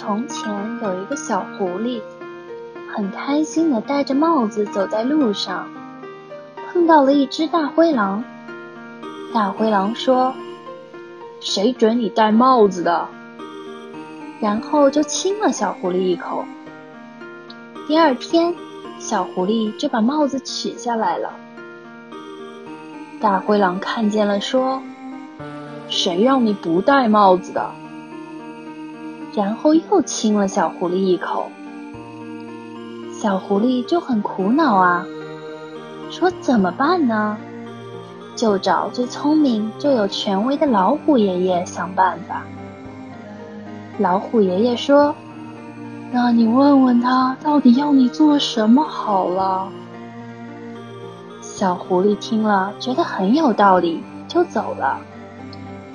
从前有一个小狐狸，很开心的戴着帽子走在路上，碰到了一只大灰狼。大灰狼说：“谁准你戴帽子的？”然后就亲了小狐狸一口。第二天，小狐狸就把帽子取下来了。大灰狼看见了，说：“谁让你不戴帽子的？”然后又亲了小狐狸一口。小狐狸就很苦恼啊，说：“怎么办呢？”就找最聪明、最有权威的老虎爷爷想办法。老虎爷爷说：“那你问问他，到底要你做什么好了。”小狐狸听了，觉得很有道理，就走了。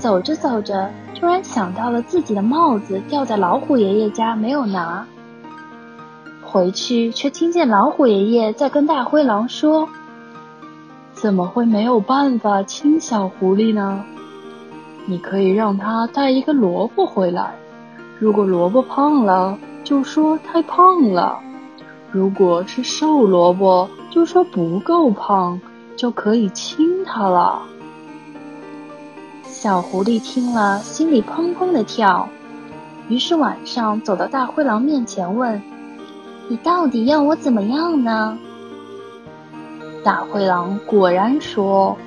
走着走着，突然想到了自己的帽子掉在老虎爷爷家，没有拿。回去却听见老虎爷爷在跟大灰狼说：“怎么会没有办法亲小狐狸呢？你可以让他带一个萝卜回来。如果萝卜胖了，就说太胖了；如果是瘦萝卜，就说不够胖，就可以亲它了。”小狐狸听了，心里砰砰的跳，于是晚上走到大灰狼面前问：“你到底要我怎么样呢？”大灰狼果然说：“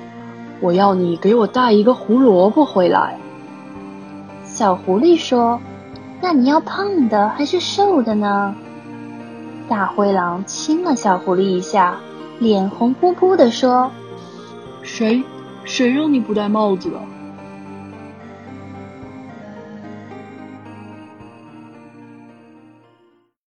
我要你给我带一个胡萝卜回来。”小狐狸说：“那你要胖的还是瘦的呢？”大灰狼亲了小狐狸一下，脸红扑扑的说：“谁？谁让你不戴帽子了？”